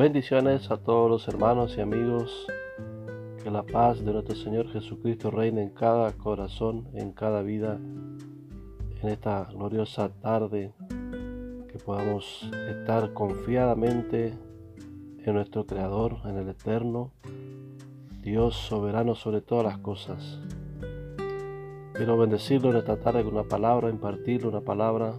Bendiciones a todos los hermanos y amigos. Que la paz de nuestro Señor Jesucristo reine en cada corazón, en cada vida, en esta gloriosa tarde. Que podamos estar confiadamente en nuestro Creador, en el Eterno, Dios soberano sobre todas las cosas. Quiero bendecirlo en esta tarde con una palabra, impartirle una palabra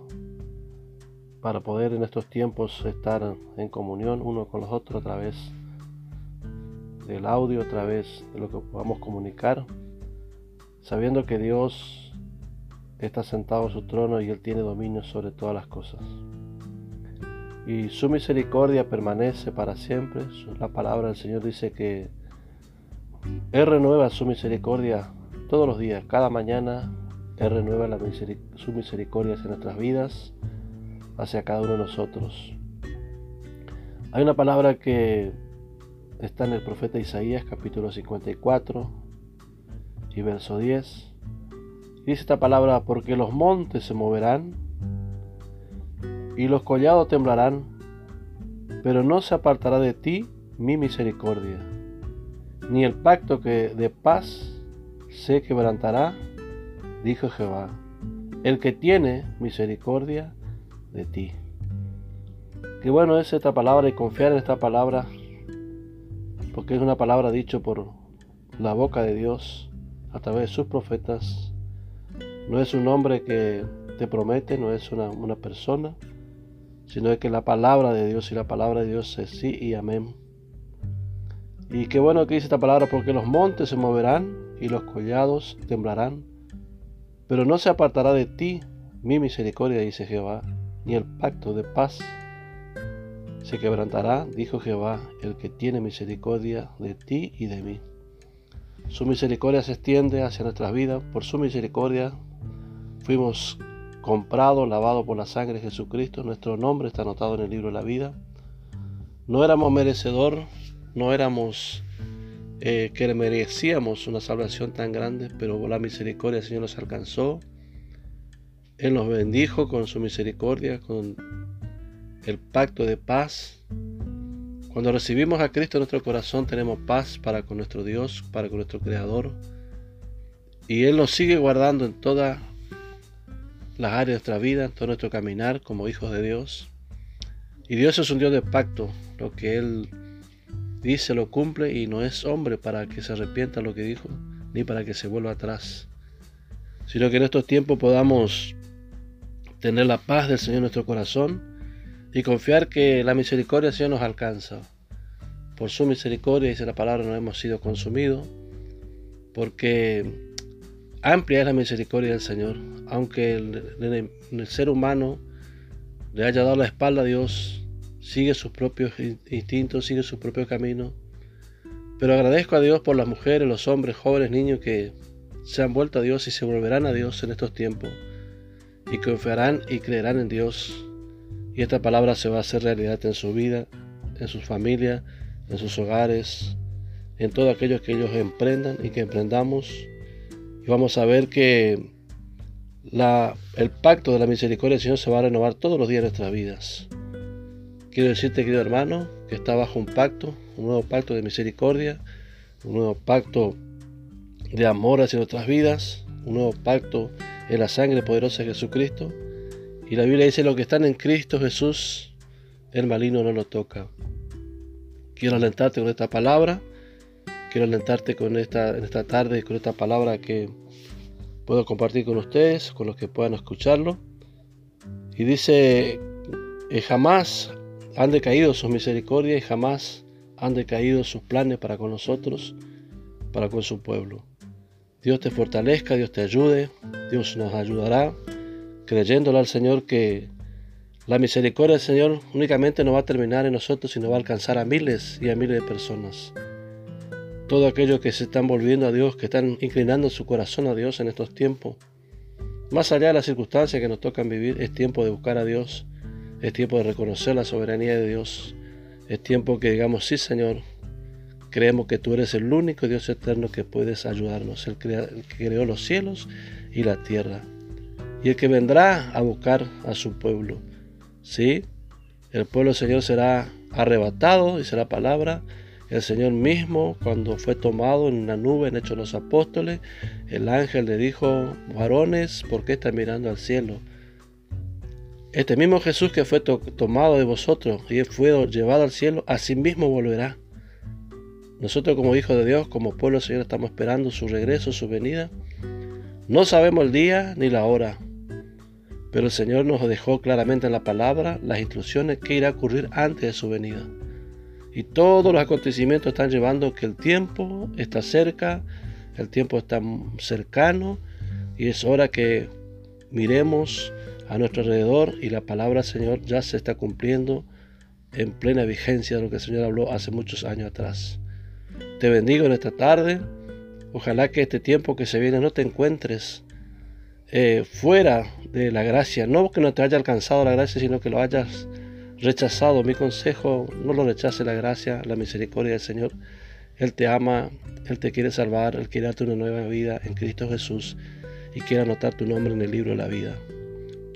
para poder en estos tiempos estar en comunión uno con los otros a través del audio, a través de lo que podamos comunicar, sabiendo que Dios está sentado en su trono y Él tiene dominio sobre todas las cosas. Y su misericordia permanece para siempre. La palabra del Señor dice que Él renueva su misericordia todos los días, cada mañana Él renueva su misericordia en nuestras vidas hacia cada uno de nosotros. Hay una palabra que está en el profeta Isaías capítulo 54 y verso 10. dice esta palabra, porque los montes se moverán y los collados temblarán, pero no se apartará de ti mi misericordia, ni el pacto que de paz se quebrantará, dijo Jehová. El que tiene misericordia de ti. Qué bueno es esta palabra y confiar en esta palabra, porque es una palabra dicha por la boca de Dios a través de sus profetas. No es un hombre que te promete, no es una, una persona, sino que la palabra de Dios y la palabra de Dios es sí y amén. Y qué bueno que dice esta palabra, porque los montes se moverán y los collados temblarán, pero no se apartará de ti mi misericordia, dice Jehová ni el pacto de paz se quebrantará, dijo Jehová, el que tiene misericordia de ti y de mí. Su misericordia se extiende hacia nuestras vidas, por su misericordia fuimos comprados, lavados por la sangre de Jesucristo, nuestro nombre está anotado en el libro de la vida. No éramos merecedor, no éramos eh, que merecíamos una salvación tan grande, pero la misericordia del Señor nos alcanzó él nos bendijo con su misericordia, con el pacto de paz. Cuando recibimos a Cristo en nuestro corazón tenemos paz para con nuestro Dios, para con nuestro Creador. Y Él nos sigue guardando en todas las áreas de nuestra vida, en todo nuestro caminar como hijos de Dios. Y Dios es un Dios de pacto. Lo que Él dice lo cumple y no es hombre para que se arrepienta lo que dijo, ni para que se vuelva atrás. Sino que en estos tiempos podamos tener la paz del Señor en nuestro corazón y confiar que la misericordia del Señor nos alcanza. Por su misericordia, dice la palabra, no hemos sido consumidos, porque amplia es la misericordia del Señor. Aunque el, el ser humano le haya dado la espalda a Dios, sigue sus propios instintos, sigue su propio camino. Pero agradezco a Dios por las mujeres, los hombres, jóvenes, niños que se han vuelto a Dios y se volverán a Dios en estos tiempos y confiarán y creerán en Dios. Y esta palabra se va a hacer realidad en su vida, en su familia, en sus hogares, en todo aquello que ellos emprendan y que emprendamos. Y vamos a ver que la, el pacto de la misericordia del Señor se va a renovar todos los días de nuestras vidas. Quiero decirte, querido hermano, que está bajo un pacto, un nuevo pacto de misericordia, un nuevo pacto de amor hacia nuestras vidas, un nuevo pacto en la sangre poderosa de Jesucristo. Y la Biblia dice, lo que están en Cristo Jesús, el maligno no lo toca. Quiero alentarte con esta palabra, quiero alentarte con esta, en esta tarde con esta palabra que puedo compartir con ustedes, con los que puedan escucharlo. Y dice, eh, jamás han decaído sus misericordias y jamás han decaído sus planes para con nosotros, para con su pueblo. Dios te fortalezca, Dios te ayude, Dios nos ayudará, creyéndole al Señor que la misericordia del Señor únicamente no va a terminar en nosotros, sino va a alcanzar a miles y a miles de personas. Todo aquellos que se están volviendo a Dios, que están inclinando su corazón a Dios en estos tiempos. Más allá de las circunstancias que nos tocan vivir, es tiempo de buscar a Dios, es tiempo de reconocer la soberanía de Dios, es tiempo que digamos, sí Señor, Creemos que tú eres el único Dios eterno que puedes ayudarnos, el, que creó los cielos y la tierra, y el que vendrá a buscar a su pueblo. Sí, el pueblo Señor será arrebatado, dice la palabra. El Señor mismo, cuando fue tomado en una nube en Hechos los Apóstoles, el ángel le dijo, varones, ¿por qué están mirando al cielo? Este mismo Jesús que fue tomado de vosotros y fue llevado al cielo, así mismo volverá. Nosotros como hijos de Dios, como pueblo del Señor, estamos esperando su regreso, su venida. No sabemos el día ni la hora, pero el Señor nos dejó claramente en la palabra las instrucciones que irá a ocurrir antes de su venida. Y todos los acontecimientos están llevando que el tiempo está cerca, el tiempo está cercano y es hora que miremos a nuestro alrededor y la palabra del Señor ya se está cumpliendo en plena vigencia de lo que el Señor habló hace muchos años atrás. Te bendigo en esta tarde. Ojalá que este tiempo que se viene no te encuentres eh, fuera de la gracia. No que no te haya alcanzado la gracia, sino que lo hayas rechazado. Mi consejo, no lo rechace la gracia, la misericordia del Señor. Él te ama, Él te quiere salvar, Él quiere darte una nueva vida en Cristo Jesús y quiere anotar tu nombre en el libro de la vida.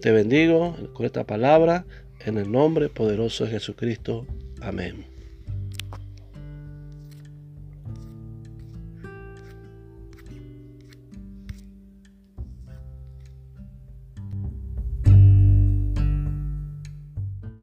Te bendigo con esta palabra en el nombre poderoso de Jesucristo. Amén.